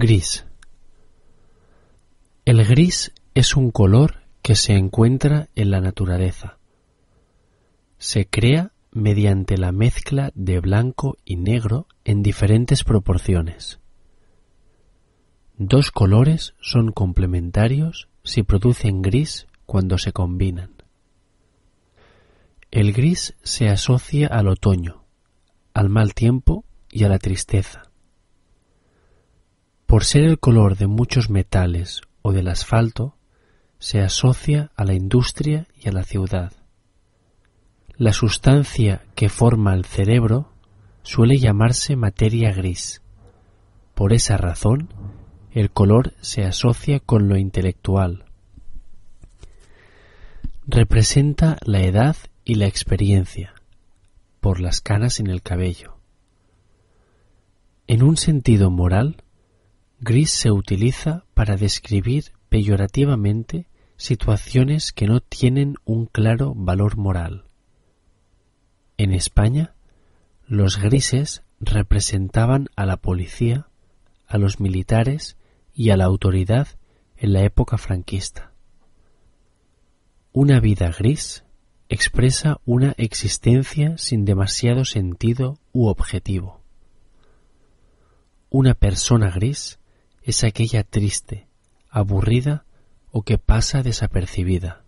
Gris. El gris es un color que se encuentra en la naturaleza. Se crea mediante la mezcla de blanco y negro en diferentes proporciones. Dos colores son complementarios si producen gris cuando se combinan. El gris se asocia al otoño, al mal tiempo y a la tristeza. Por ser el color de muchos metales o del asfalto, se asocia a la industria y a la ciudad. La sustancia que forma el cerebro suele llamarse materia gris. Por esa razón, el color se asocia con lo intelectual. Representa la edad y la experiencia, por las canas en el cabello. En un sentido moral, gris se utiliza para describir peyorativamente situaciones que no tienen un claro valor moral. En España, los grises representaban a la policía, a los militares y a la autoridad en la época franquista. Una vida gris expresa una existencia sin demasiado sentido u objetivo. Una persona gris es aquella triste, aburrida o que pasa desapercibida.